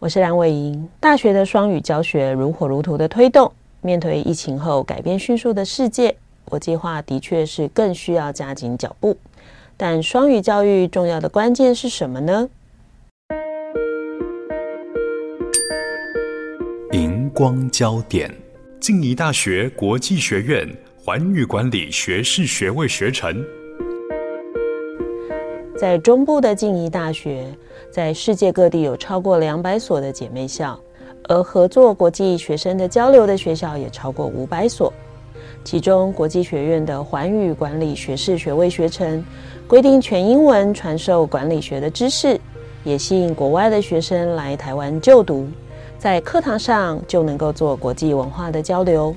我是梁伟莹。大学的双语教学如火如荼的推动，面对疫情后改变迅速的世界，国际化的确是更需要加紧脚步。但双语教育重要的关键是什么呢？荧光焦点：静宜大学国际学院环宇管理学士学位学程。在中部的静宜大学，在世界各地有超过两百所的姐妹校，而合作国际学生的交流的学校也超过五百所。其中，国际学院的环宇管理学士学位学程规定全英文传授管理学的知识，也吸引国外的学生来台湾就读，在课堂上就能够做国际文化的交流。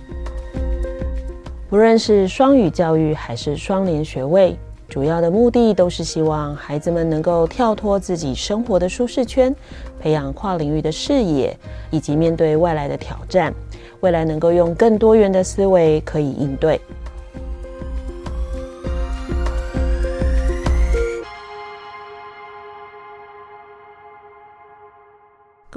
不论是双语教育还是双联学位。主要的目的都是希望孩子们能够跳脱自己生活的舒适圈，培养跨领域的视野，以及面对外来的挑战，未来能够用更多元的思维可以应对。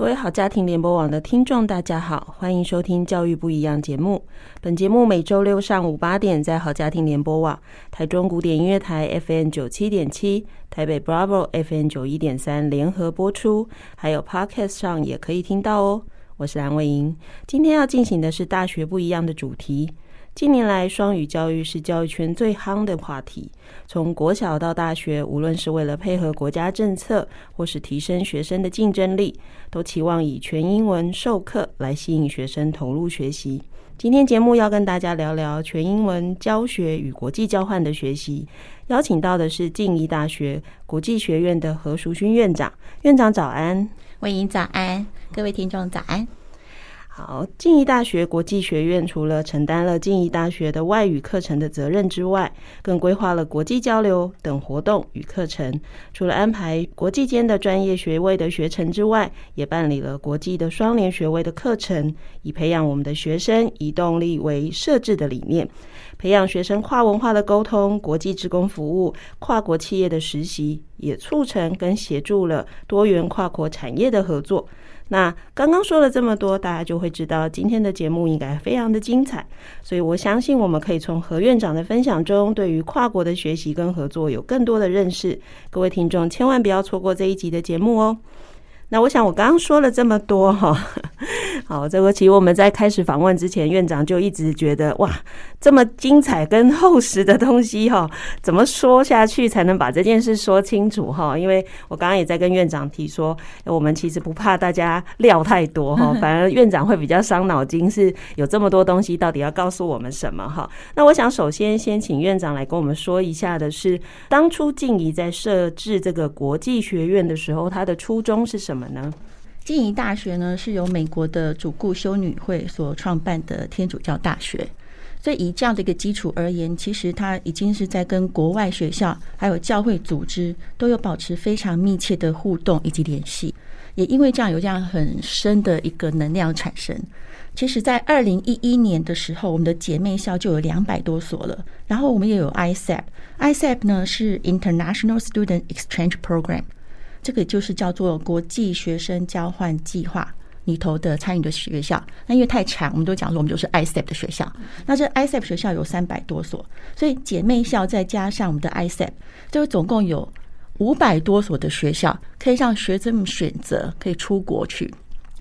各位好家庭联播网的听众，大家好，欢迎收听《教育不一样》节目。本节目每周六上午八点在好家庭联播网、台中古典音乐台 FM 九七点七、台北 Bravo FM 九一点三联合播出，还有 Podcast 上也可以听到哦。我是蓝伟莹，今天要进行的是大学不一样的主题。近年来，双语教育是教育圈最夯的话题。从国小到大学，无论是为了配合国家政策，或是提升学生的竞争力，都期望以全英文授课来吸引学生投入学习。今天节目要跟大家聊聊全英文教学与国际交换的学习。邀请到的是静宜大学国际学院的何淑勋院长。院长早安，伟莹早安，各位听众早安。好，静宜大学国际学院除了承担了静宜大学的外语课程的责任之外，更规划了国际交流等活动与课程。除了安排国际间的专业学位的学程之外，也办理了国际的双联学位的课程，以培养我们的学生以动力为设置的理念，培养学生跨文化的沟通、国际职工服务、跨国企业的实习，也促成跟协助了多元跨国产业的合作。那刚刚说了这么多，大家就会知道今天的节目应该非常的精彩，所以我相信我们可以从何院长的分享中，对于跨国的学习跟合作有更多的认识。各位听众千万不要错过这一集的节目哦。那我想我刚刚说了这么多哈。好，这个其实我们在开始访问之前，院长就一直觉得哇，这么精彩跟厚实的东西哈，怎么说下去才能把这件事说清楚哈？因为我刚刚也在跟院长提说，我们其实不怕大家料太多哈，反而院长会比较伤脑筋，是有这么多东西到底要告诉我们什么哈？那我想首先先请院长来跟我们说一下的是，当初静怡在设置这个国际学院的时候，他的初衷是什么呢？静宜大学呢，是由美国的主顾修女会所创办的天主教大学，所以以这样的一个基础而言，其实它已经是在跟国外学校还有教会组织都有保持非常密切的互动以及联系。也因为这样有这样很深的一个能量产生。其实，在二零一一年的时候，我们的姐妹校就有两百多所了。然后我们也有 ISEP，ISEP 呢是 International Student Exchange Program。这个就是叫做国际学生交换计划里头的参与的学校。那因为太长，我们都讲说我们就是 ISEP 的学校。那这 ISEP 学校有三百多所，所以姐妹校再加上我们的 ISEP，就总共有五百多所的学校可以让学生们选择可以出国去。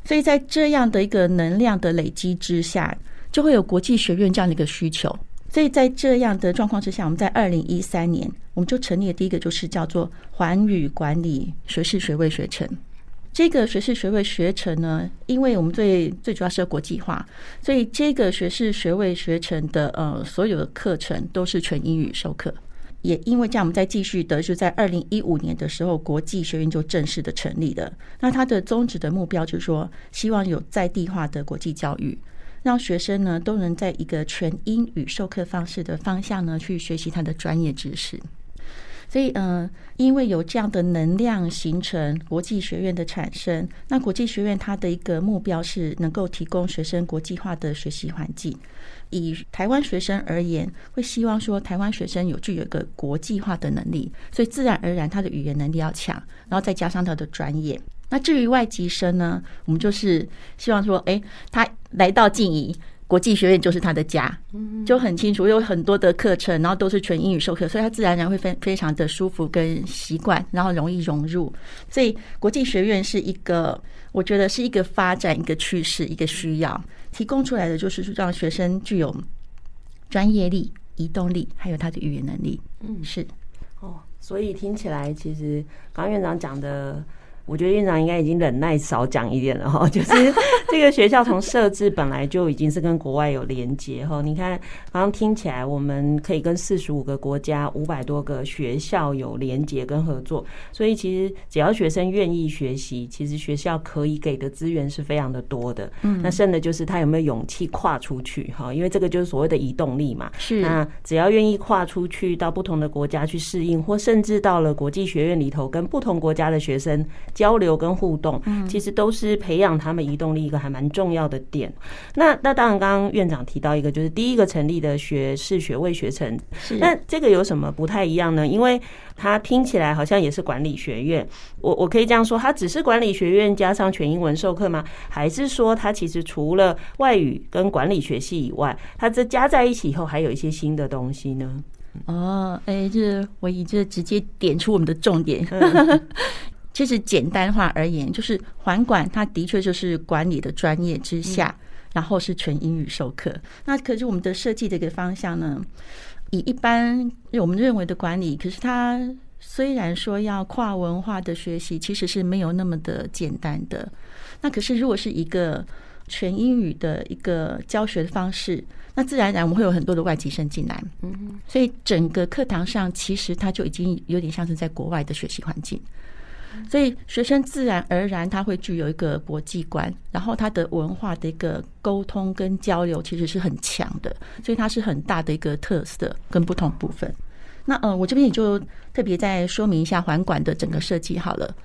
所以在这样的一个能量的累积之下，就会有国际学院这样的一个需求。所以在这样的状况之下，我们在二零一三年，我们就成立了第一个，就是叫做环宇管理学士学位学程。这个学士学位学程呢，因为我们最最主要是要国际化，所以这个学士学位学程的呃所有的课程都是全英语授课。也因为这样，我们再继续的就在二零一五年的时候，国际学院就正式的成立了。那它的宗旨的目标就是说，希望有在地化的国际教育。让学生呢都能在一个全英语授课方式的方向呢去学习他的专业知识。所以，嗯、因为有这样的能量形成国际学院的产生，那国际学院它的一个目标是能够提供学生国际化的学习环境。以台湾学生而言，会希望说台湾学生有具有一个国际化的能力，所以自然而然他的语言能力要强，然后再加上他的专业。那至于外籍生呢，我们就是希望说，哎，他来到静怡。国际学院就是他的家，就很清楚，有很多的课程，然后都是全英语授课，所以他自然而然会非非常的舒服跟习惯，然后容易融入。所以国际学院是一个，我觉得是一个发展、一个趋势、一个需要，提供出来的就是让学生具有专业力、移动力，还有他的语言能力。嗯，是哦，所以听起来其实刚院长讲的。我觉得院长应该已经忍耐少讲一点了哈，就是这个学校从设置本来就已经是跟国外有连接哈。你看，刚刚听起来我们可以跟四十五个国家、五百多个学校有连接跟合作，所以其实只要学生愿意学习，其实学校可以给的资源是非常的多的。嗯，那剩的就是他有没有勇气跨出去哈，因为这个就是所谓的移动力嘛。是，那只要愿意跨出去到不同的国家去适应，或甚至到了国际学院里头跟不同国家的学生。交流跟互动，其实都是培养他们移动力一个还蛮重要的点。那那当然，刚刚院长提到一个，就是第一个成立的学士学位学程，那这个有什么不太一样呢？因为它听起来好像也是管理学院，我我可以这样说，它只是管理学院加上全英文授课吗？还是说它其实除了外语跟管理学系以外，它这加在一起以后还有一些新的东西呢？哦，哎，这我以这直接点出我们的重点。其实简单化而言，就是环管，它的确就是管理的专业之下，然后是全英语授课。那可是我们的设计的一个方向呢，以一般我们认为的管理，可是它虽然说要跨文化的学习，其实是没有那么的简单的。那可是如果是一个全英语的一个教学的方式，那自然而然我们会有很多的外籍生进来。嗯，所以整个课堂上其实它就已经有点像是在国外的学习环境。所以学生自然而然他会具有一个国际观，然后他的文化的一个沟通跟交流其实是很强的，所以它是很大的一个特色跟不同部分。那嗯，我这边也就特别再说明一下环管的整个设计好了。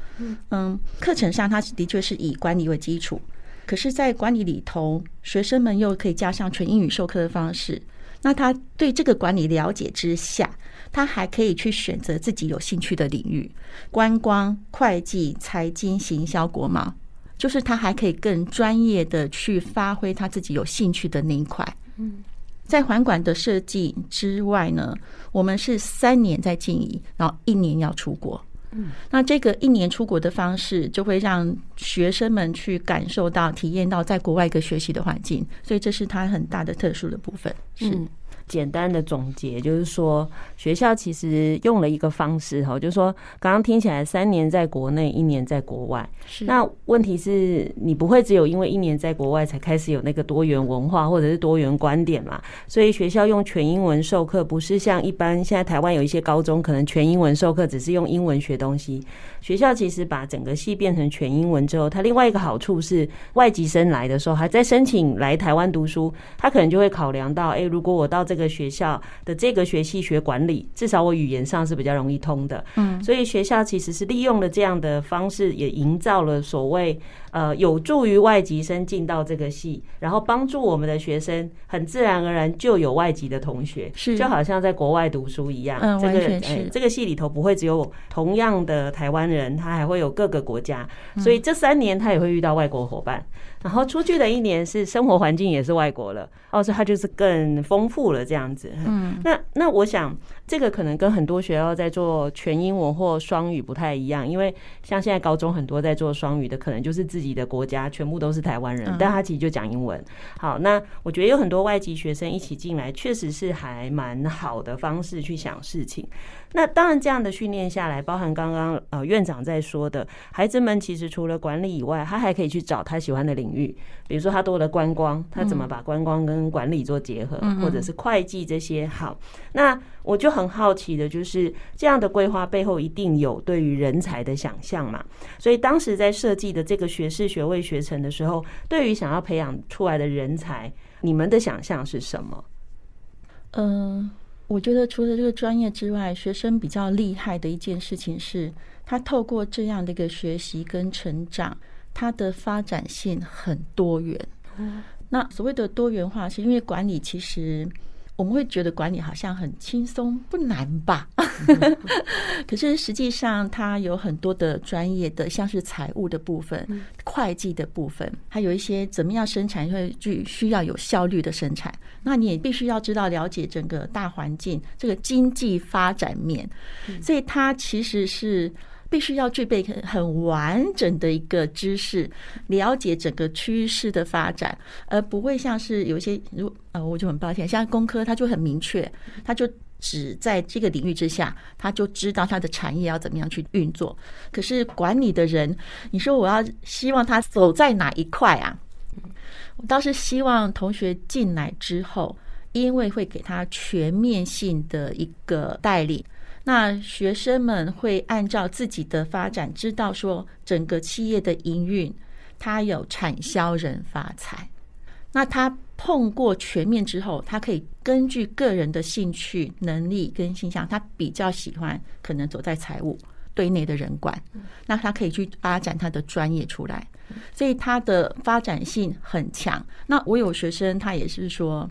嗯，课程上它是的确是以管理为基础，可是，在管理里头，学生们又可以加上纯英语授课的方式。那他对这个管理了解之下，他还可以去选择自己有兴趣的领域，观光、会计、财经、行销、国贸，就是他还可以更专业的去发挥他自己有兴趣的那一块。嗯，在环管的设计之外呢，我们是三年在静宜，然后一年要出国。嗯，那这个一年出国的方式，就会让学生们去感受到、体验到在国外一个学习的环境，所以这是它很大的特殊的部分。是。嗯简单的总结就是说，学校其实用了一个方式哈，就是说，刚刚听起来三年在国内，一年在国外。是。那问题是你不会只有因为一年在国外才开始有那个多元文化或者是多元观点嘛？所以学校用全英文授课，不是像一般现在台湾有一些高中可能全英文授课，只是用英文学东西。学校其实把整个系变成全英文之后，它另外一个好处是，外籍生来的时候还在申请来台湾读书，他可能就会考量到，哎，如果我到这个学校的这个学系学管理，至少我语言上是比较容易通的。嗯，所以学校其实是利用了这样的方式，也营造了所谓。呃，有助于外籍生进到这个系，然后帮助我们的学生，很自然而然就有外籍的同学，是就好像在国外读书一样。嗯，这个呃，这个系里头不会只有同样的台湾人，他还会有各个国家，所以这三年他也会遇到外国伙伴。然后出去的一年是生活环境也是外国了，哦，所以他就是更丰富了这样子。嗯，那那我想这个可能跟很多学校在做全英文或双语不太一样，因为像现在高中很多在做双语的，可能就是自己的国家全部都是台湾人，但他其实就讲英文。好，那我觉得有很多外籍学生一起进来，确实是还蛮好的方式去想事情。那当然，这样的训练下来，包含刚刚呃院长在说的，孩子们其实除了管理以外，他还可以去找他喜欢的领域，比如说他多了观光，他怎么把观光跟管理做结合，或者是会计这些。好，那我就很好奇的，就是这样的规划背后一定有对于人才的想象嘛？所以当时在设计的这个学士学位学程的时候，对于想要培养出来的人才，你们的想象是什么？嗯，我觉得除了这个专业之外，学生比较厉害的一件事情是，他透过这样的一个学习跟成长，他的发展性很多元。嗯，那所谓的多元化，是因为管理其实。我们会觉得管理好像很轻松，不难吧？可是实际上，它有很多的专业的，像是财务的部分、会计的部分，还有一些怎么样生产会具需要有效率的生产。那你也必须要知道了解整个大环境，这个经济发展面。所以它其实是。必须要具备很很完整的一个知识，了解整个趋势的发展，而不会像是有一些如呃，我就很抱歉，像工科他就很明确，他就只在这个领域之下，他就知道他的产业要怎么样去运作。可是管理的人，你说我要希望他走在哪一块啊？我倒是希望同学进来之后，因为会给他全面性的一个带领。那学生们会按照自己的发展，知道说整个企业的营运，它有产销人发财。那他碰过全面之后，他可以根据个人的兴趣、能力跟倾向，他比较喜欢可能走在财务对内的人管，那他可以去发展他的专业出来，所以他的发展性很强。那我有学生，他也是说。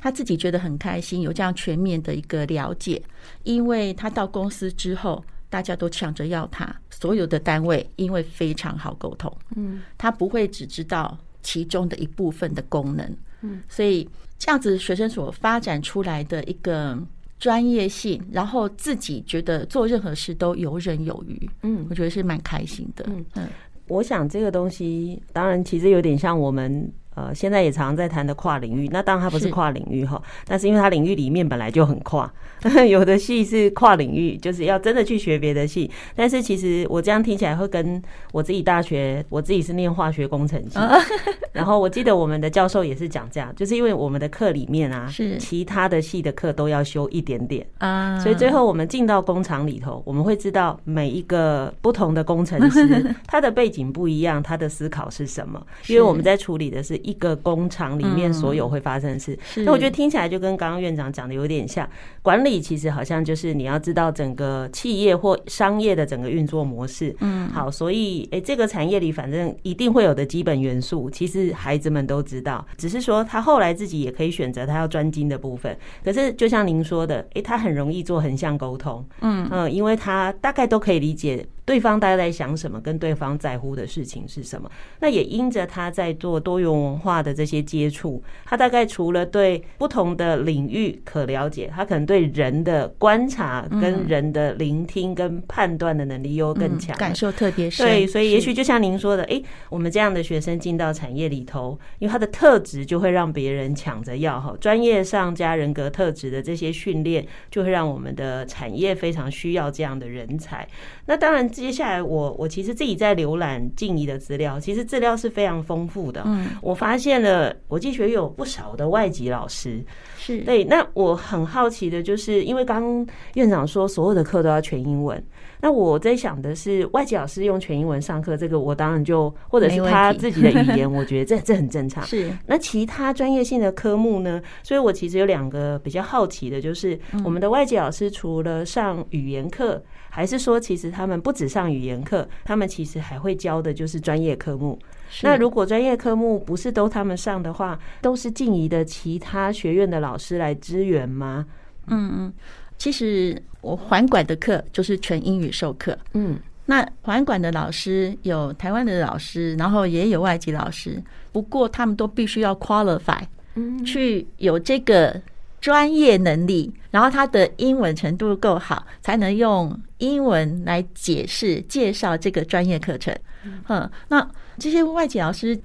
他自己觉得很开心，有这样全面的一个了解，因为他到公司之后，大家都抢着要他，所有的单位因为非常好沟通，嗯，他不会只知道其中的一部分的功能，嗯，所以这样子学生所发展出来的一个专业性，然后自己觉得做任何事都游刃有余，嗯，我觉得是蛮开心的，嗯。嗯，我想这个东西当然其实有点像我们。呃，现在也常常在谈的跨领域，那当然它不是跨领域哈，但是因为它领域里面本来就很跨，有的系是跨领域，就是要真的去学别的系。但是其实我这样听起来会跟我自己大学，我自己是念化学工程系，然后我记得我们的教授也是讲这样，就是因为我们的课里面啊，是其他的系的课都要修一点点啊，所以最后我们进到工厂里头，我们会知道每一个不同的工程师 他的背景不一样，他的思考是什么，因为我们在处理的是。一个工厂里面所有会发生的事，那我觉得听起来就跟刚刚院长讲的有点像。管理其实好像就是你要知道整个企业或商业的整个运作模式。嗯，好，所以诶，这个产业里反正一定会有的基本元素，其实孩子们都知道，只是说他后来自己也可以选择他要专精的部分。可是就像您说的，诶，他很容易做横向沟通。嗯嗯，因为他大概都可以理解。对方大概在想什么，跟对方在乎的事情是什么？那也因着他在做多元文化的这些接触，他大概除了对不同的领域可了解，他可能对人的观察、跟人的聆听、跟判断的能力又更强，感受特别深。对，所以也许就像您说的，诶，我们这样的学生进到产业里头，因为他的特质就会让别人抢着要哈，专业上加人格特质的这些训练，就会让我们的产业非常需要这样的人才。那当然。接下来我，我我其实自己在浏览静怡的资料，其实资料是非常丰富的。嗯，我发现了国际学院有不少的外籍老师，是对。那我很好奇的就是，因为刚刚院长说所有的课都要全英文，那我在想的是，外籍老师用全英文上课，这个我当然就或者是他自己的语言，我觉得这这很正常。是。那其他专业性的科目呢？所以我其实有两个比较好奇的，就是我们的外籍老师除了上语言课。还是说，其实他们不只上语言课，他们其实还会教的就是专业科目。那如果专业科目不是都他们上的话，都是静怡的其他学院的老师来支援吗？嗯嗯，其实我环管的课就是全英语授课。嗯，那环管的老师有台湾的老师，然后也有外籍老师，不过他们都必须要 qualify，嗯，去有这个。专业能力，然后他的英文程度够好，才能用英文来解释介绍这个专业课程。嗯，那这些外籍老师，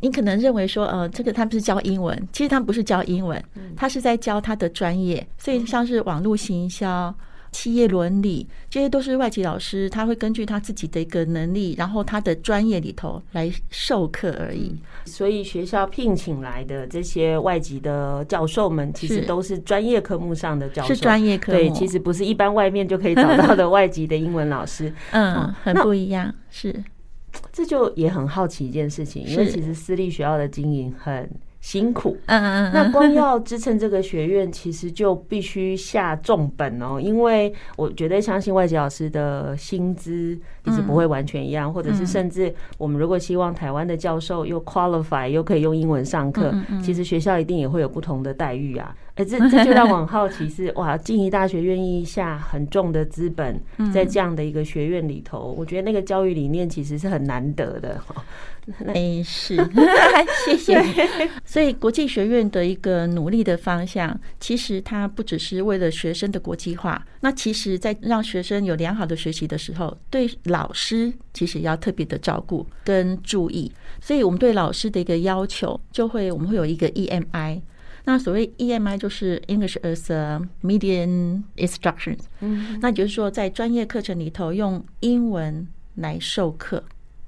你可能认为说，呃，这个他们是教英文，其实他们不是教英文，他是在教他的专业。所以像是网络行销、企业伦理，这些都是外籍老师他会根据他自己的一个能力，然后他的专业里头来授课而已。所以学校聘请来的这些外籍的教授们，其实都是专业科目上的教授，是专业科目。对，其实不是一般外面就可以找到的外籍的英文老师。嗯，很不一样。是，这就也很好奇一件事情，因为其实私立学校的经营很。辛苦，嗯嗯，那光要支撑这个学院，其实就必须下重本哦。因为我绝对相信外籍老师的薪资其实不会完全一样，或者是甚至我们如果希望台湾的教授又 qualify 又可以用英文上课，其实学校一定也会有不同的待遇啊。哎，这这就让我很好奇是哇，静宜大学愿意下很重的资本在这样的一个学院里头，我觉得那个教育理念其实是很难得的。哎，是，谢谢。所以国际学院的一个努力的方向，其实它不只是为了学生的国际化，那其实在让学生有良好的学习的时候，对老师其实要特别的照顾跟注意。所以我们对老师的一个要求，就会我们会有一个 EMI。那所谓 EMI 就是 English as a Medium Instruction，嗯，那就是说在专业课程里头用英文来授课，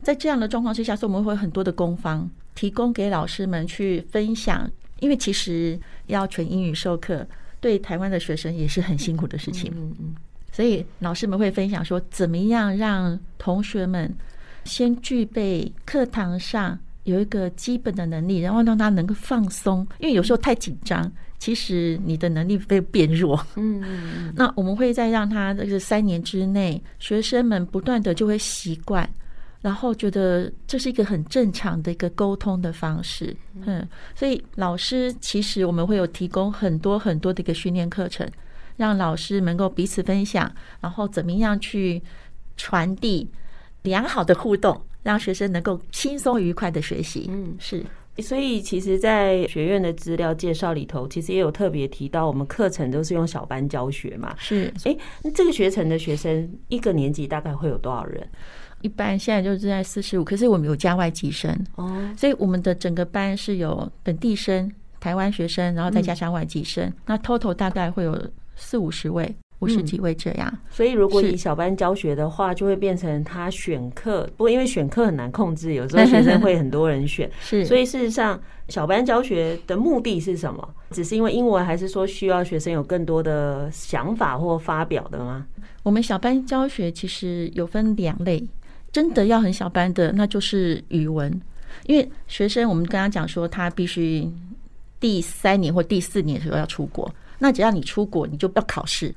在这样的状况之下，所以我们会有很多的工方提供给老师们去分享，因为其实要全英语授课对台湾的学生也是很辛苦的事情，嗯嗯，所以老师们会分享说，怎么样让同学们先具备课堂上。有一个基本的能力，然后让他能够放松，因为有时候太紧张，其实你的能力会变弱。嗯嗯。那我们会在让他这个三年之内，学生们不断的就会习惯，然后觉得这是一个很正常的一个沟通的方式。嗯。所以老师其实我们会有提供很多很多的一个训练课程，让老师能够彼此分享，然后怎么样去传递良好的互动。让学生能够轻松愉快的学习，嗯，是。所以其实，在学院的资料介绍里头，其实也有特别提到，我们课程都是用小班教学嘛。是。哎，那这个学程的学生一个年级大概会有多少人？一般现在就是在四十五，可是我们有加外籍生哦，所以我们的整个班是有本地生、台湾学生，然后再加上外籍生，那 total 大概会有四五十位。五十几位这样，嗯，所以如果以小班教学的话，就会变成他选课。不过因为选课很难控制，有时候学生会很多人选，是。所以事实上，小班教学的目的是什么？只是因为英文，还是说需要学生有更多的想法或发表的吗？我们小班教学其实有分两类，真的要很小班的，那就是语文。因为学生我们刚刚讲说，他必须第三年或第四年的时候要出国，那只要你出国，你就不要考试。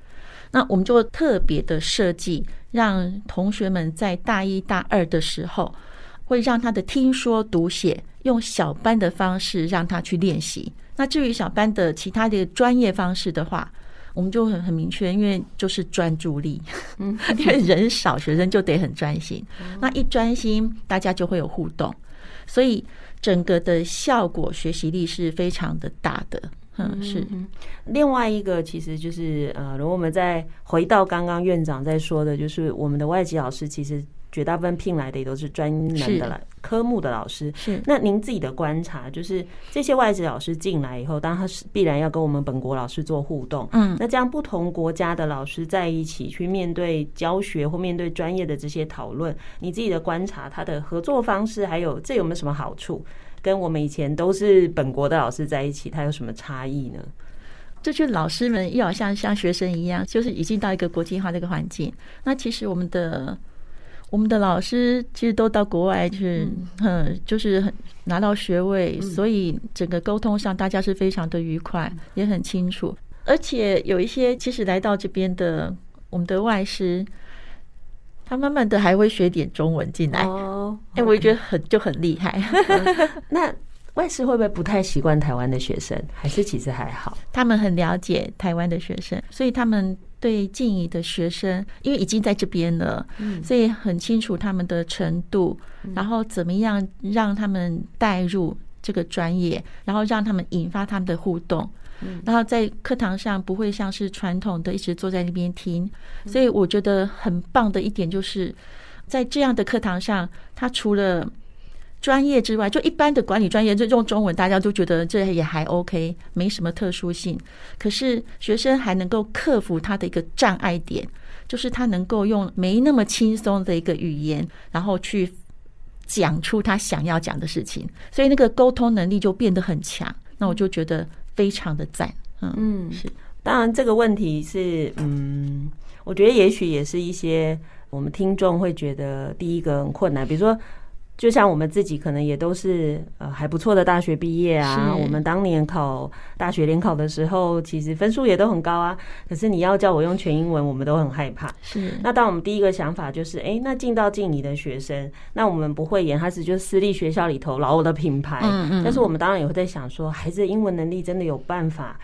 那我们就特别的设计，让同学们在大一大二的时候，会让他的听说读写用小班的方式让他去练习。那至于小班的其他的专业方式的话，我们就很很明确，因为就是专注力，嗯，因为人少，学生就得很专心。那一专心，大家就会有互动，所以整个的效果学习力是非常的大的。嗯，是。另外一个，其实就是呃，如果我们再回到刚刚院长在说的，就是我们的外籍老师，其实绝大部分聘来的也都是专门的科目的老师。是。那您自己的观察，就是这些外籍老师进来以后，当然他是必然要跟我们本国老师做互动。嗯。那这样不同国家的老师在一起去面对教学或面对专业的这些讨论，你自己的观察，他的合作方式，还有这有没有什么好处？跟我们以前都是本国的老师在一起，他有什么差异呢？这就老师们又好像像学生一样，就是已经到一个国际化的一个环境。那其实我们的我们的老师其实都到国外去，嗯，就是拿到学位，所以整个沟通上大家是非常的愉快，也很清楚。而且有一些其实来到这边的我们的外师。他慢慢的还会学点中文进来哦，哎，我也觉得很就很厉害。那外师会不会不太习惯台湾的学生？还是其实还好？他们很了解台湾的学生，所以他们对静怡的学生，因为已经在这边了，所以很清楚他们的程度，然后怎么样让他们带入这个专业，然后让他们引发他们的互动。然后在课堂上不会像是传统的一直坐在那边听，所以我觉得很棒的一点就是在这样的课堂上，他除了专业之外，就一般的管理专业，就用中文，大家都觉得这也还 OK，没什么特殊性。可是学生还能够克服他的一个障碍点，就是他能够用没那么轻松的一个语言，然后去讲出他想要讲的事情，所以那个沟通能力就变得很强。那我就觉得非常的赞。嗯嗯，是。当然这个问题是，嗯，我觉得也许也是一些我们听众会觉得第一个很困难，比如说。就像我们自己可能也都是呃还不错的大学毕业啊，我们当年考大学联考的时候，其实分数也都很高啊。可是你要叫我用全英文，我们都很害怕。是。那当我们第一个想法就是，哎，那进到静宜的学生，那我们不会演，他是就是私立学校里头老的品牌。嗯嗯。但是我们当然也会在想说，孩子的英文能力真的有办法。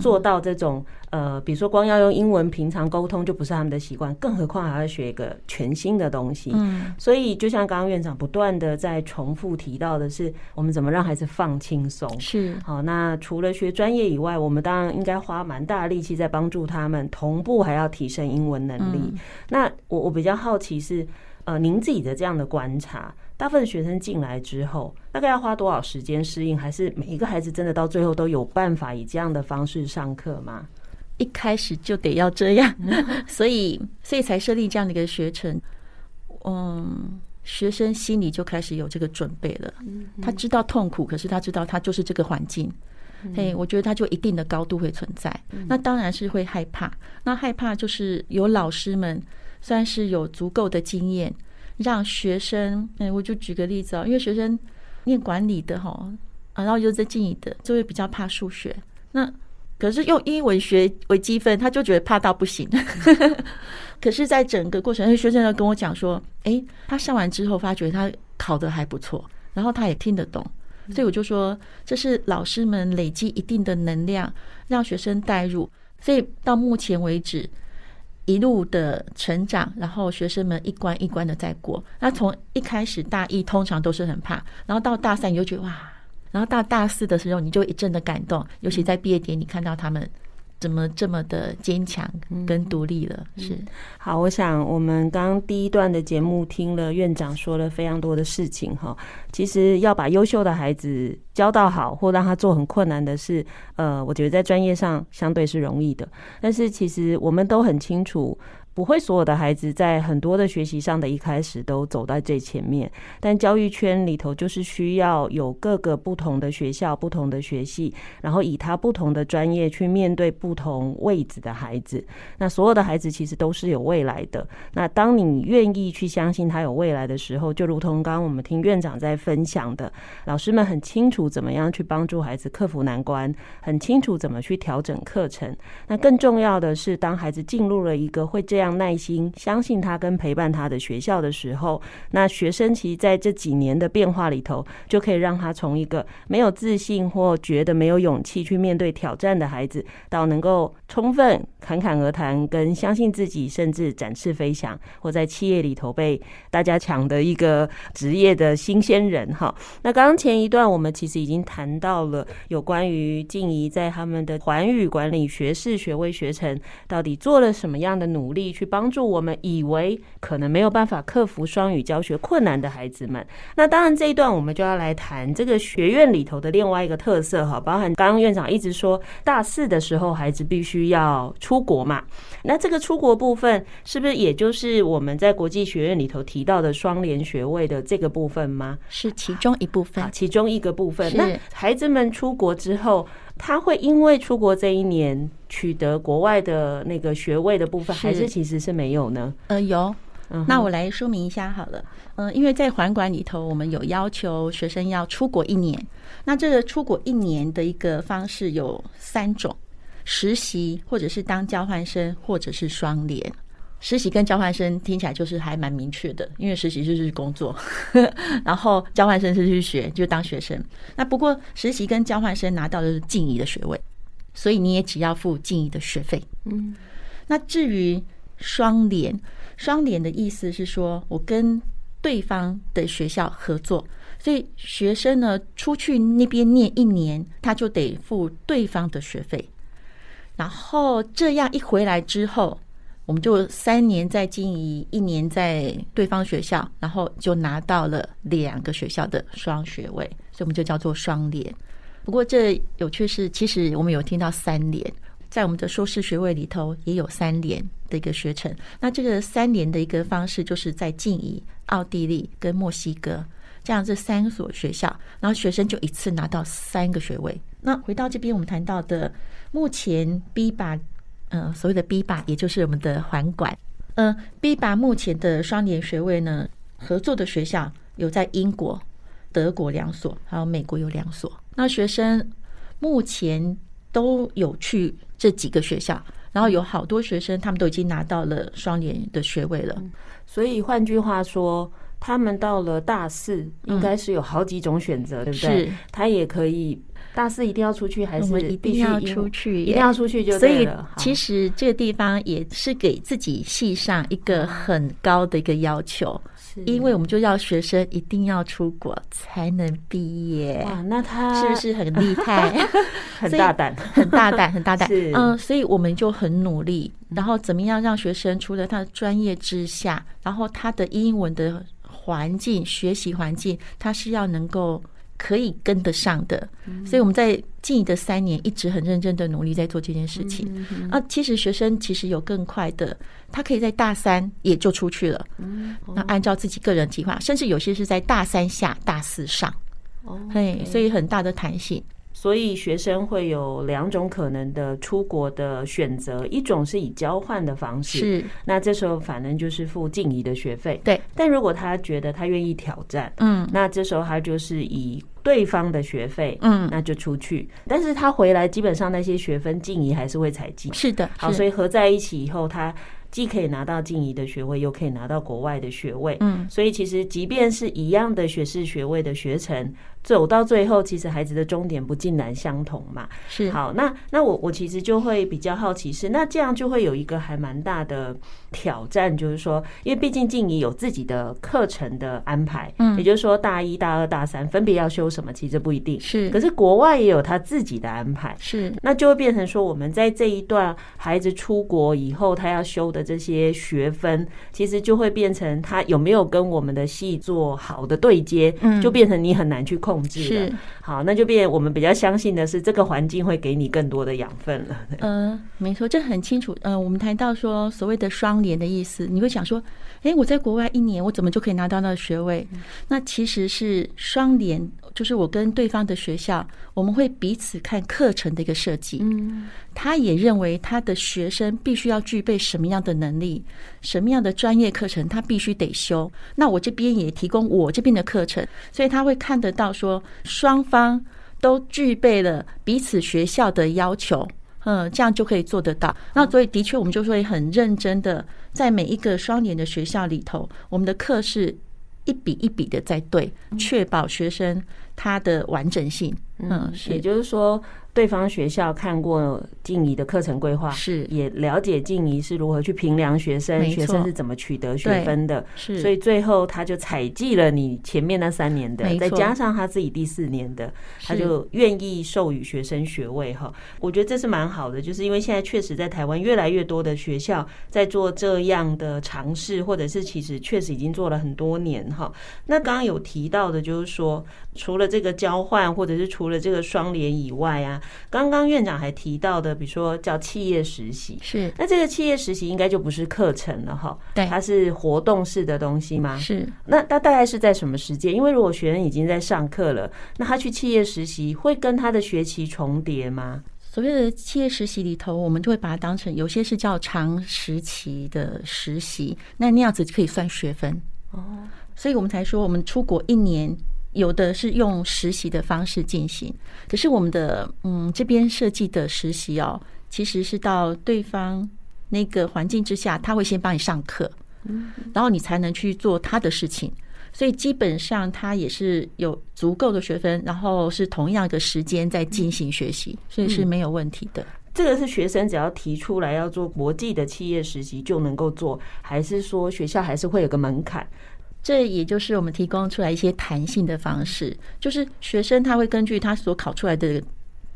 做到这种呃，比如说光要用英文平常沟通就不是他们的习惯，更何况还要学一个全新的东西。嗯，所以就像刚刚院长不断的在重复提到的是，我们怎么让孩子放轻松？是。好，那除了学专业以外，我们当然应该花蛮大力气在帮助他们同步还要提升英文能力。那我我比较好奇是，呃，您自己的这样的观察。大部分学生进来之后，大概要花多少时间适应？还是每一个孩子真的到最后都有办法以这样的方式上课吗？一开始就得要这样，所以所以才设立这样的一个学程。嗯，学生心里就开始有这个准备了。他知道痛苦，可是他知道他就是这个环境。嘿，我觉得他就一定的高度会存在。那当然是会害怕。那害怕就是有老师们算是有足够的经验。让学生，嗯，我就举个例子哦，因为学生念管理的哈，啊，然后又在静宜的，就会比较怕数学。那可是用英文学微积分，他就觉得怕到不行。可是，在整个过程，学生要跟我讲说，诶，他上完之后发觉他考得还不错，然后他也听得懂，所以我就说，这是老师们累积一定的能量，让学生带入。所以到目前为止。一路的成长，然后学生们一关一关的在过。那从一开始大一通常都是很怕，然后到大三你就觉得哇，然后到大四的时候你就一阵的感动，尤其在毕业典礼看到他们。怎么这么的坚强跟独立了？是好，我想我们刚刚第一段的节目听了院长说了非常多的事情哈。其实要把优秀的孩子教到好，或让他做很困难的事，呃，我觉得在专业上相对是容易的。但是其实我们都很清楚。不会所有的孩子在很多的学习上的一开始都走在最前面，但教育圈里头就是需要有各个不同的学校、不同的学系，然后以他不同的专业去面对不同位置的孩子。那所有的孩子其实都是有未来的。那当你愿意去相信他有未来的时候，就如同刚刚我们听院长在分享的，老师们很清楚怎么样去帮助孩子克服难关，很清楚怎么去调整课程。那更重要的是，当孩子进入了一个会这样。耐心相信他跟陪伴他的学校的时候，那学生其实在这几年的变化里头，就可以让他从一个没有自信或觉得没有勇气去面对挑战的孩子，到能够充分侃侃而谈，跟相信自己，甚至展翅飞翔，或在企业里头被大家抢的一个职业的新鲜人。哈，那刚刚前一段我们其实已经谈到了有关于静怡在他们的环宇管理学士学位学程到底做了什么样的努力。去帮助我们以为可能没有办法克服双语教学困难的孩子们。那当然，这一段我们就要来谈这个学院里头的另外一个特色哈，包含刚刚院长一直说，大四的时候孩子必须要出国嘛。那这个出国部分是不是也就是我们在国际学院里头提到的双联学位的这个部分吗？是其中一部分，其中一个部分。那孩子们出国之后。他会因为出国这一年取得国外的那个学位的部分，还是其实是没有呢？呃，有。那我来说明一下好了。嗯，因为在环管里头，我们有要求学生要出国一年。那这个出国一年的一个方式有三种：实习，或者是当交换生，或者是双联。实习跟交换生听起来就是还蛮明确的，因为实习就是工作，然后交换生是去学，就当学生。那不过实习跟交换生拿到的是静宜的学位，所以你也只要付静宜的学费。嗯，那至于双联，双联的意思是说我跟对方的学校合作，所以学生呢出去那边念一年，他就得付对方的学费，然后这样一回来之后。我们就三年在静怡，一年在对方学校，然后就拿到了两个学校的双学位，所以我们就叫做双联。不过这有趣是，其实我们有听到三联，在我们的硕士学位里头也有三联的一个学程。那这个三联的一个方式，就是在静怡、奥地利跟墨西哥这样这三所学校，然后学生就一次拿到三个学位。那回到这边，我们谈到的目前 BBA，呃，所谓的 BBA，也就是我们的环管，嗯、呃，BBA 目前的双联学位呢，合作的学校有在英国、德国两所，还有美国有两所。那学生目前都有去这几个学校，然后有好多学生他们都已经拿到了双联的学位了。所以换句话说，他们到了大四，应该是有好几种选择，嗯、对不对？是，他也可以。大四一定要出去，还是一定要出去？一定要出去就。所以其实这个地方也是给自己系上一个很高的一个要求，是因为我们就要学生一定要出国才能毕业。哇，那他是不是很厉害？很大胆，很大胆，很大胆。嗯，所以我们就很努力，然后怎么样让学生除了他的专业之下，然后他的英文的环境、学习环境，他是要能够。可以跟得上的，所以我们在近的三年一直很认真的努力在做这件事情。啊，其实学生其实有更快的，他可以在大三也就出去了。那按照自己个人计划，甚至有些是在大三下大四上。哦，嘿，所以很大的弹性。所以学生会有两种可能的出国的选择，一种是以交换的方式，是那这时候反正就是付静怡的学费，对。但如果他觉得他愿意挑战，嗯，那这时候他就是以对方的学费，嗯，那就出去。但是他回来基本上那些学分静怡还是会采集，是的。好，所以合在一起以后，他既可以拿到静怡的学位，又可以拿到国外的学位，嗯。所以其实即便是一样的学士学位的学程。走到最后，其实孩子的终点不尽然相同嘛。是好，那那我我其实就会比较好奇是，那这样就会有一个还蛮大的挑战，就是说，因为毕竟静怡有自己的课程的安排，嗯，也就是说大一、大二、大三分别要修什么，其实不一定是。可是国外也有他自己的安排，是。那就会变成说，我们在这一段孩子出国以后，他要修的这些学分，其实就会变成他有没有跟我们的系做好的对接，嗯，就变成你很难去控。控制是好，那就变我们比较相信的是，这个环境会给你更多的养分了。嗯、呃，没错，这很清楚。嗯、呃，我们谈到说所谓的双联的意思，你会想说，哎，我在国外一年，我怎么就可以拿到那个学位？那其实是双联，就是我跟对方的学校，我们会彼此看课程的一个设计。嗯，他也认为他的学生必须要具备什么样的能力，什么样的专业课程，他必须得修。那我这边也提供我这边的课程，所以他会看得到说。双方都具备了彼此学校的要求，嗯，这样就可以做得到。那所以的确，我们就会很认真的在每一个双联的学校里头，我们的课是一笔一笔的在对，确保学生他的完整性。嗯，也就是说。对方学校看过静怡的课程规划，是也了解静怡是如何去评量学生，学生是怎么取得学分的，是所以最后他就采集了你前面那三年的，再加上他自己第四年的，他就愿意授予学生学位哈。我觉得这是蛮好的，就是因为现在确实在台湾越来越多的学校在做这样的尝试，或者是其实确实已经做了很多年哈。那刚刚有提到的就是说，除了这个交换，或者是除了这个双联以外啊。刚刚院长还提到的，比如说叫企业实习，是那这个企业实习应该就不是课程了哈，对，它是活动式的东西吗？是。那它大概是在什么时间？因为如果学生已经在上课了，那他去企业实习会跟他的学期重叠吗？所谓的企业实习里头，我们就会把它当成有些是叫长时期的实习，那那样子可以算学分哦，所以我们才说我们出国一年。有的是用实习的方式进行，可是我们的嗯这边设计的实习哦，其实是到对方那个环境之下，他会先帮你上课，然后你才能去做他的事情，所以基本上他也是有足够的学分，然后是同样的时间在进行学习，所以是没有问题的。这个是学生只要提出来要做国际的企业实习就能够做，还是说学校还是会有个门槛？这也就是我们提供出来一些弹性的方式，就是学生他会根据他所考出来的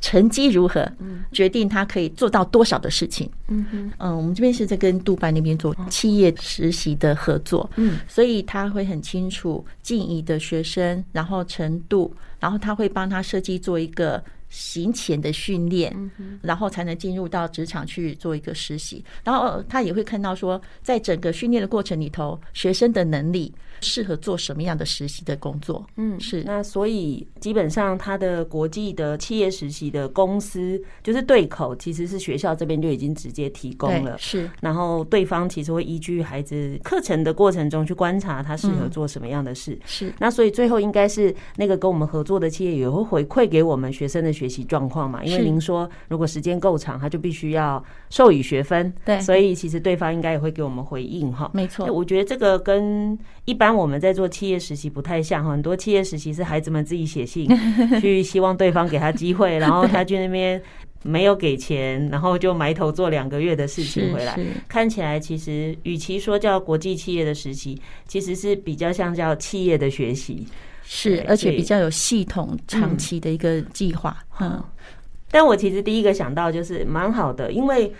成绩如何，决定他可以做到多少的事情。嗯嗯，我们这边是在跟杜拜那边做企业实习的合作，嗯，所以他会很清楚静宜的学生，然后程度，然后他会帮他设计做一个行前的训练，然后才能进入到职场去做一个实习。然后他也会看到说，在整个训练的过程里头，学生的能力。适合做什么样的实习的工作？嗯，是。那所以基本上，他的国际的企业实习的公司就是对口，其实是学校这边就已经直接提供了。是。然后对方其实会依据孩子课程的过程中去观察他适合做什么样的事。是。那所以最后应该是那个跟我们合作的企业也会回馈给我们学生的学习状况嘛？因为您说如果时间够长，他就必须要授予学分。对。所以其实对方应该也会给我们回应哈。没错。我觉得这个跟一般。我们在做企业实习不太像哈，很多企业实习是孩子们自己写信 去，希望对方给他机会，然后他去那边没有给钱，然后就埋头做两个月的事情回来。看起来其实与其说叫国际企业的实习，其实是比较像叫企业的学习，是而且比较有系统、长期的一个计划。嗯，但我其实第一个想到就是蛮好的，因为。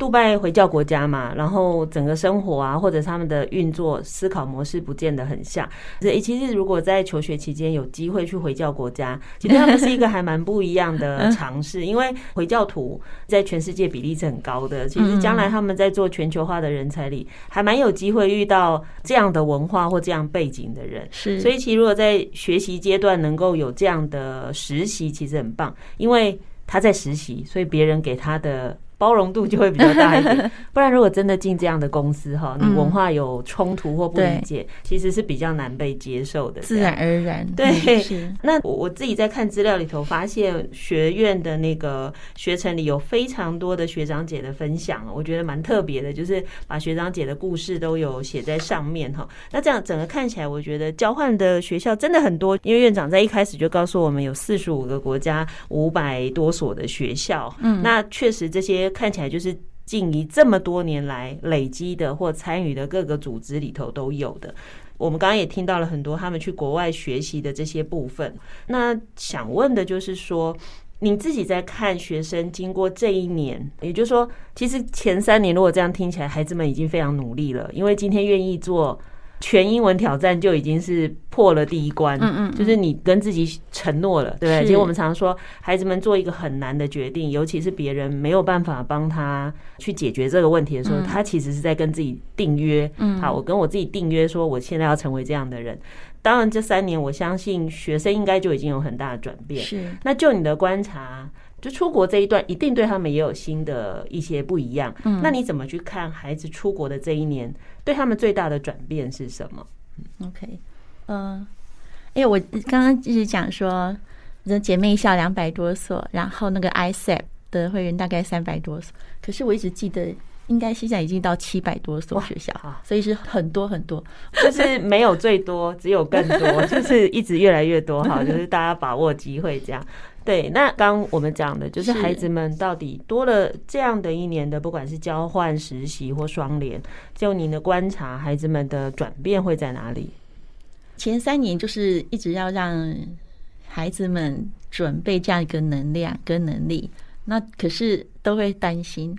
杜拜回教国家嘛，然后整个生活啊，或者他们的运作思考模式不见得很像。所以其实如果在求学期间有机会去回教国家，其实他们是一个还蛮不一样的尝试。因为回教徒在全世界比例是很高的，其实将来他们在做全球化的人才里，还蛮有机会遇到这样的文化或这样背景的人。是，所以其实如果在学习阶段能够有这样的实习，其实很棒，因为他在实习，所以别人给他的。包容度就会比较大一点，不然如果真的进这样的公司哈，你文化有冲突或不理解，其实是比较难被接受的。自然而然，对。那我我自己在看资料里头发现，学院的那个学程里有非常多的学长姐的分享，我觉得蛮特别的，就是把学长姐的故事都有写在上面哈。那这样整个看起来，我觉得交换的学校真的很多，因为院长在一开始就告诉我们有四十五个国家五百多所的学校，嗯，那确实这些。看起来就是静宜这么多年来累积的或参与的各个组织里头都有的。我们刚刚也听到了很多他们去国外学习的这些部分。那想问的就是说，你自己在看学生经过这一年，也就是说，其实前三年如果这样听起来，孩子们已经非常努力了，因为今天愿意做。全英文挑战就已经是破了第一关，嗯嗯，就是你跟自己承诺了，对不对？其实我们常常说，孩子们做一个很难的决定，尤其是别人没有办法帮他去解决这个问题的时候，他其实是在跟自己订约。嗯，好，我跟我自己订约说，我现在要成为这样的人。当然，这三年我相信学生应该就已经有很大的转变。是，那就你的观察。就出国这一段，一定对他们也有新的一些不一样。嗯，那你怎么去看孩子出国的这一年，对他们最大的转变是什么？OK，嗯，因为我刚刚一直讲说，的姐妹校两百多所，然后那个 ISEP 的会员大概三百多所，可是我一直记得，应该现在已经到七百多所学校，所以是很多很多，就是没有最多，只有更多，就是一直越来越多哈，就是大家把握机会这样。对，那刚我们讲的就是孩子们到底多了这样的一年的，不管是交换实习或双联，就您的观察，孩子们的转变会在哪里？前三年就是一直要让孩子们准备这样一个能量跟能力，那可是都会担心。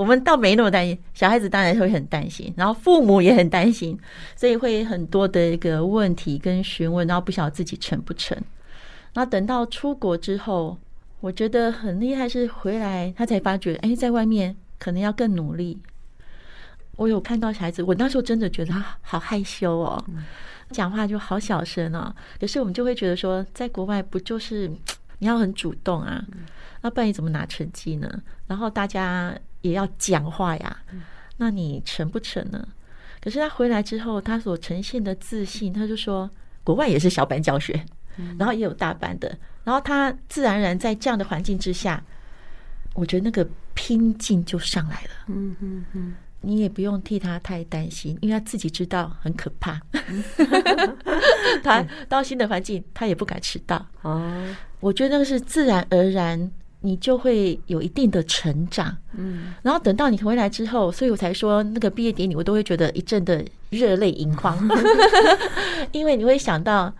我们倒没那么担心，小孩子当然会很担心，然后父母也很担心，所以会很多的一个问题跟询问，然后不晓得自己成不成。那等到出国之后，我觉得很厉害，是回来他才发觉，哎，在外面可能要更努力。我有看到小孩子，我那时候真的觉得他好害羞哦，讲话就好小声哦。可是我们就会觉得说，在国外不就是你要很主动啊？那不然你怎么拿成绩呢？然后大家也要讲话呀，那你成不成呢？可是他回来之后，他所呈现的自信，他就说，国外也是小班教学。然后也有大班的，然后他自然而然在这样的环境之下，我觉得那个拼劲就上来了。嗯嗯嗯，你也不用替他太担心，因为他自己知道很可怕。他到新的环境，他也不敢迟到。哦，我觉得那个是自然而然，你就会有一定的成长。嗯，然后等到你回来之后，所以我才说那个毕业典礼，我都会觉得一阵的热泪盈眶，因为你会想到。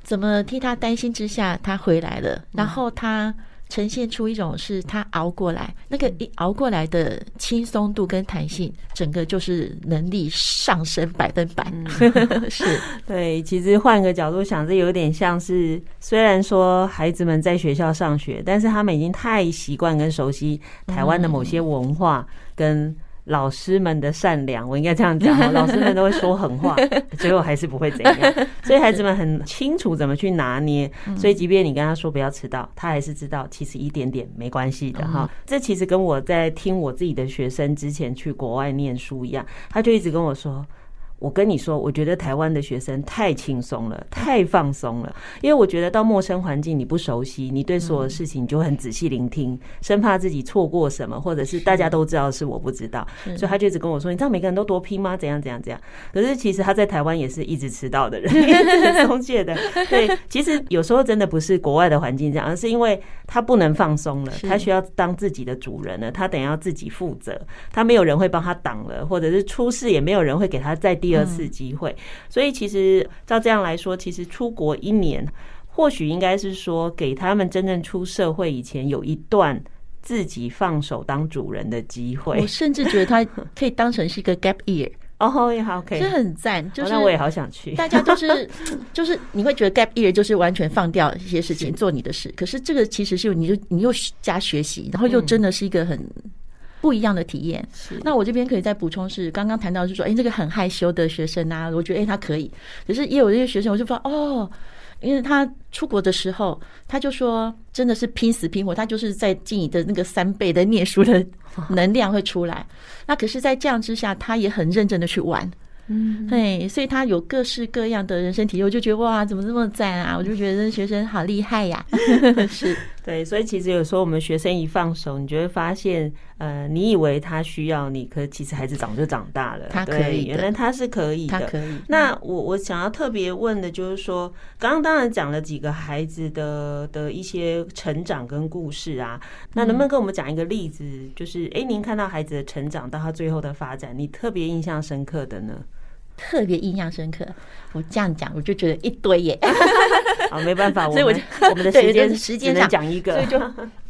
怎么替他担心之下，他回来了，然后他呈现出一种是他熬过来，那个一熬过来的轻松度跟弹性，整个就是能力上升百分百。嗯、是 对，其实换个角度想，这有点像是，虽然说孩子们在学校上学，但是他们已经太习惯跟熟悉台湾的某些文化跟。老师们的善良，我应该这样讲。老师们都会说狠话，最后还是不会怎样。所以孩子们很清楚怎么去拿捏。所以即便你跟他说不要迟到，他还是知道其实一点点没关系的哈。这其实跟我在听我自己的学生之前去国外念书一样，他就一直跟我说。我跟你说，我觉得台湾的学生太轻松了，太放松了。因为我觉得到陌生环境，你不熟悉，你对所有事情就很仔细聆听，生怕自己错过什么，或者是大家都知道是我不知道，所以他就一直跟我说：“你知道每个人都多拼吗？怎样怎样怎样？”可是其实他在台湾也是一直迟到的人，也是很松懈的。对，其实有时候真的不是国外的环境这样，而是因为他不能放松了，他需要当自己的主人了，他等要自己负责，他没有人会帮他挡了，或者是出事也没有人会给他再第二次机会，所以其实照这样来说，其实出国一年，或许应该是说给他们真正出社会以前有一段自己放手当主人的机会。我甚至觉得他可以当成是一个 gap year 哦，也好，可以，这很赞。就是那我也好想去。大家都是 就是你会觉得 gap year 就是完全放掉一些事情做你的事，可是这个其实是你就你又加学习，然后又真的是一个很。不一样的体验。那我这边可以再补充是，刚刚谈到就是说，哎，这个很害羞的学生啊，我觉得哎他可以。可是也有这些学生，我就说哦，因为他出国的时候，他就说真的是拼死拼活，他就是在尽你的那个三倍的念书的能量会出来。那可是，在这样之下，他也很认真的去玩。嗯，对，所以他有各式各样的人生体验，我就觉得哇，怎么这么赞啊！我就觉得这学生好厉害呀。是，对，所以其实有时候我们学生一放手，你就会发现，呃，你以为他需要你，可是其实孩子早就长大了，他可以，原来他是可以的，他可以。那我我想要特别问的就是说，刚刚当然讲了几个孩子的的一些成长跟故事啊，那能不能跟我们讲一个例子，就是哎，您看到孩子的成长到他最后的发展，你特别印象深刻的呢？特别印象深刻，我这样讲我就觉得一堆耶。好，没办法，所以我就我们的 时间时间上讲一个，所以就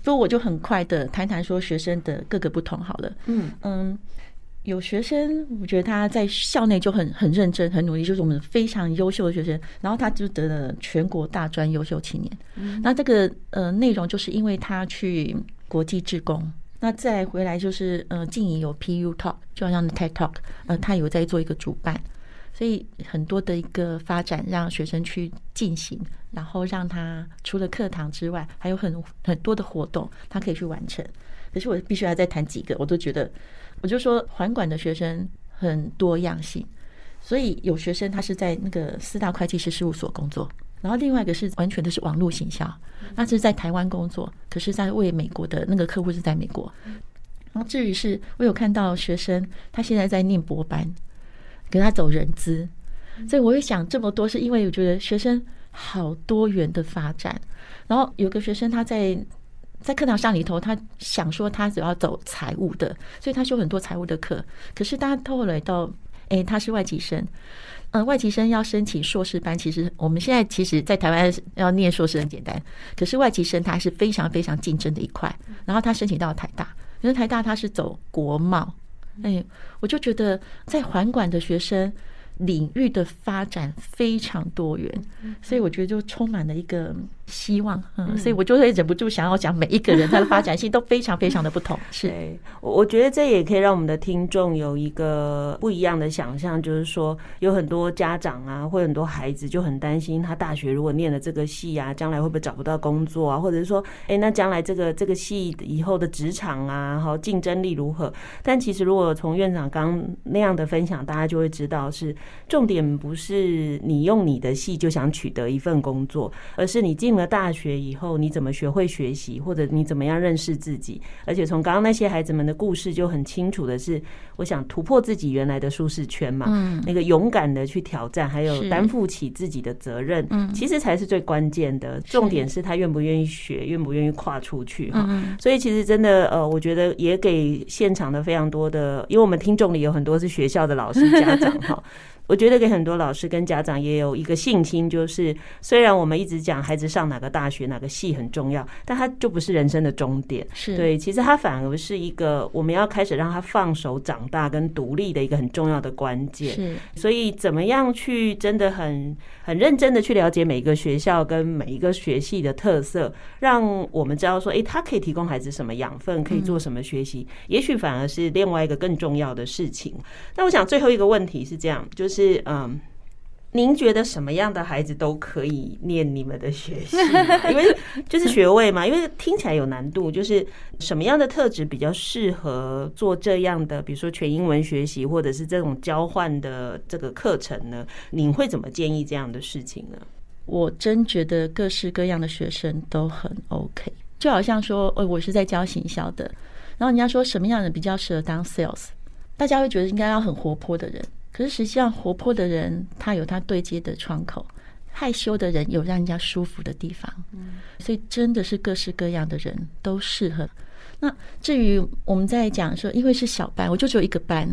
所以我就很快的谈谈说学生的各个不同好了。嗯嗯，有学生我觉得他在校内就很很认真很努力，就是我们非常优秀的学生，然后他就得了全国大专优秀青年。嗯，那这个呃内容就是因为他去国际志工。那再回来就是，呃，静怡有 PU Talk，就好像 TED Talk，呃，他有在做一个主办，所以很多的一个发展让学生去进行，然后让他除了课堂之外，还有很很多的活动，他可以去完成。可是我必须要再谈几个，我都觉得，我就说环管的学生很多样性，所以有学生他是在那个四大会计师事务所工作。然后另外一个是完全的是网络行销，那是在台湾工作，可是在为美国的那个客户是在美国。然后至于是我有看到学生，他现在在念博班，给他走人资，所以我会想这么多，是因为我觉得学生好多元的发展。然后有个学生他在在课堂上里头，他想说他只要走财务的，所以他修很多财务的课。可是大家后来到，哎，他是外籍生。嗯，外籍生要申请硕士班，其实我们现在其实，在台湾要念硕士很简单，可是外籍生他是非常非常竞争的一块。然后他申请到台大，因为台大他是走国贸，哎，我就觉得在环管的学生领域的发展非常多元，所以我觉得就充满了一个。希望，嗯，所以我就会忍不住想要讲每一个人他的发展性都非常非常的不同。是，我我觉得这也可以让我们的听众有一个不一样的想象，就是说有很多家长啊，或很多孩子就很担心，他大学如果念了这个系啊，将来会不会找不到工作啊？或者是说，哎，那将来这个这个系以后的职场啊，好竞争力如何？但其实如果从院长刚那样的分享，大家就会知道，是重点不是你用你的系就想取得一份工作，而是你进。了大学以后，你怎么学会学习，或者你怎么样认识自己？而且从刚刚那些孩子们的故事就很清楚的是，我想突破自己原来的舒适圈嘛，嗯，那个勇敢的去挑战，还有担负起自己的责任，嗯，其实才是最关键的。重点是他愿不愿意学，愿不愿意跨出去哈。所以其实真的呃，我觉得也给现场的非常多的，因为我们听众里有很多是学校的老师家长哈。我觉得给很多老师跟家长也有一个信心，就是虽然我们一直讲孩子上哪个大学、哪个系很重要，但他就不是人生的终点。是对，其实他反而是一个我们要开始让他放手长大跟独立的一个很重要的关键。是，所以怎么样去真的很很认真的去了解每一个学校跟每一个学系的特色，让我们知道说，诶，他可以提供孩子什么养分，可以做什么学习，也许反而是另外一个更重要的事情。那我想最后一个问题是这样，就是嗯，您觉得什么样的孩子都可以念你们的学习？因为就是学位嘛，因为听起来有难度。就是什么样的特质比较适合做这样的，比如说全英文学习，或者是这种交换的这个课程呢？您会怎么建议这样的事情呢？我真觉得各式各样的学生都很 OK，就好像说，呃，我是在教行销的，然后人家说什么样的人比较适合当 sales。大家会觉得应该要很活泼的人，可是实际上活泼的人他有他对接的窗口，害羞的人有让人家舒服的地方，嗯所以真的是各式各样的人都适合。那至于我们在讲说，因为是小班，我就只有一个班，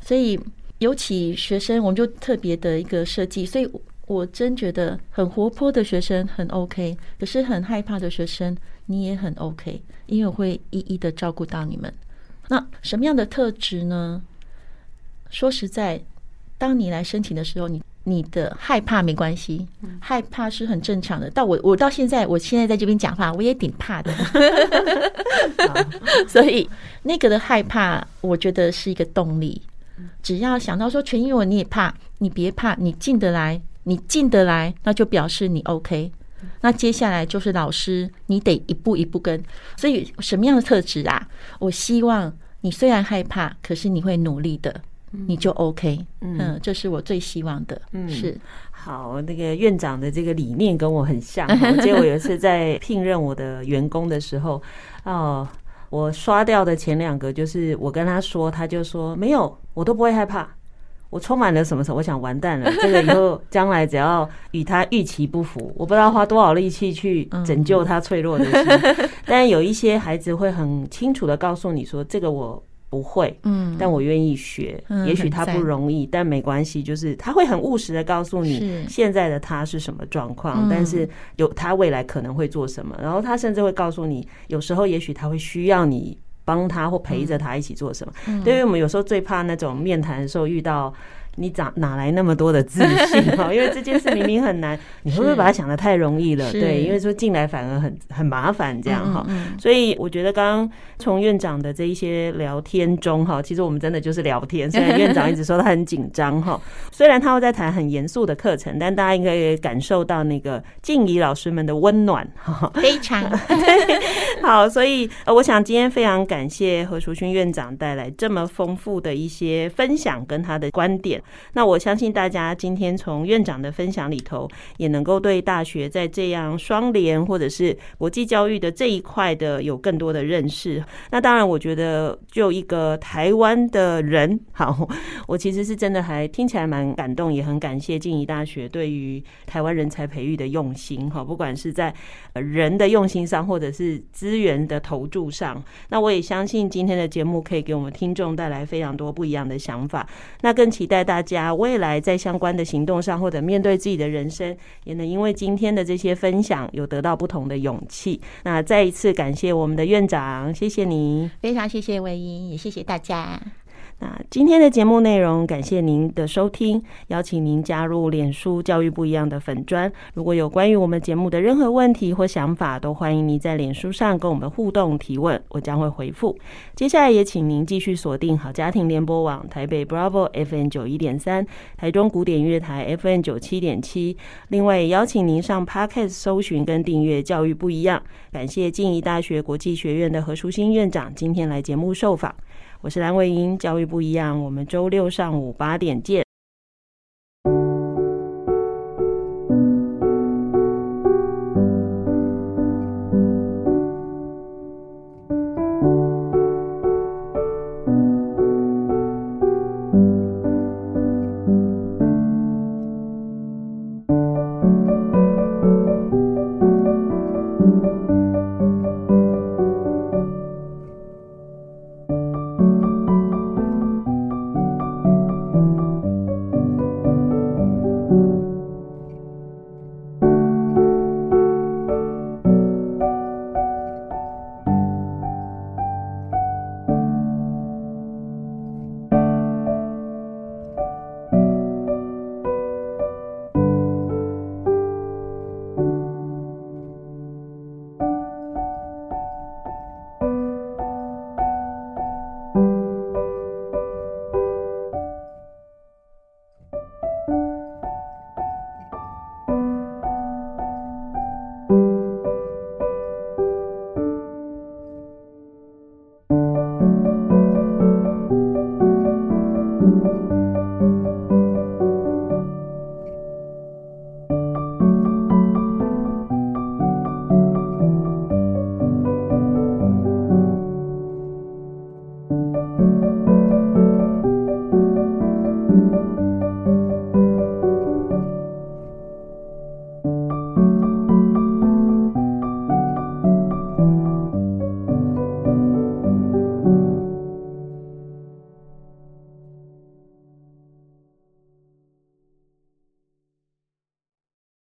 所以尤其学生我们就特别的一个设计，所以我真觉得很活泼的学生很 OK，可是很害怕的学生你也很 OK，因为我会一一的照顾到你们。那什么样的特质呢？说实在，当你来申请的时候，你你的害怕没关系，害怕是很正常的。到我我到现在，我现在在这边讲话，我也挺怕的。所以那个的害怕，我觉得是一个动力。只要想到说全英文你也怕，你别怕，你进得来，你进得来，那就表示你 OK。那接下来就是老师，你得一步一步跟。所以什么样的特质啊？我希望你虽然害怕，可是你会努力的，你就 OK。嗯，这是我最希望的。嗯，是。好，那个院长的这个理念跟我很像。我记得我有一次在聘任我的员工的时候，哦，我刷掉的前两个就是我跟他说，他就说没有，我都不会害怕。我充满了什么时候？我想完蛋了，这个以后将来只要与他预期不符，我不知道花多少力气去拯救他脆弱的心。但有一些孩子会很清楚的告诉你说：“这个我不会，嗯，但我愿意学。也许他不容易，但没关系。就是他会很务实的告诉你现在的他是什么状况，但是有他未来可能会做什么。然后他甚至会告诉你，有时候也许他会需要你。”帮他或陪着他一起做什么？嗯、对于我们有时候最怕那种面谈的时候遇到。你咋哪来那么多的自信哈？因为这件事明明很难，你会不会把它想的太容易了？对，因为说进来反而很很麻烦这样哈。所以我觉得刚刚从院长的这一些聊天中哈，其实我们真的就是聊天。虽然院长一直说他很紧张哈，虽然他会在谈很严肃的课程，但大家应该也感受到那个静怡老师们的温暖哈。非常 好，所以我想今天非常感谢何淑勋院长带来这么丰富的一些分享跟他的观点。那我相信大家今天从院长的分享里头，也能够对大学在这样双联或者是国际教育的这一块的有更多的认识。那当然，我觉得就一个台湾的人，好，我其实是真的还听起来蛮感动，也很感谢静宜大学对于台湾人才培育的用心，哈，不管是在人的用心上，或者是资源的投注上。那我也相信今天的节目可以给我们听众带来非常多不一样的想法。那更期待。大家未来在相关的行动上，或者面对自己的人生，也能因为今天的这些分享，有得到不同的勇气。那再一次感谢我们的院长，谢谢你，非常谢谢魏英，也谢谢大家。那今天的节目内容，感谢您的收听，邀请您加入脸书教育不一样的粉专。如果有关于我们节目的任何问题或想法，都欢迎您在脸书上跟我们互动提问，我将会回复。接下来也请您继续锁定好家庭联播网台北 Bravo F N 九一点三，台中古典乐台 F N 九七点七。另外也邀请您上 Podcast 搜寻跟订阅教育不一样。感谢静宜大学国际学院的何淑馨院长今天来节目受访。我是蓝伟英，教育不一样，我们周六上午八点见。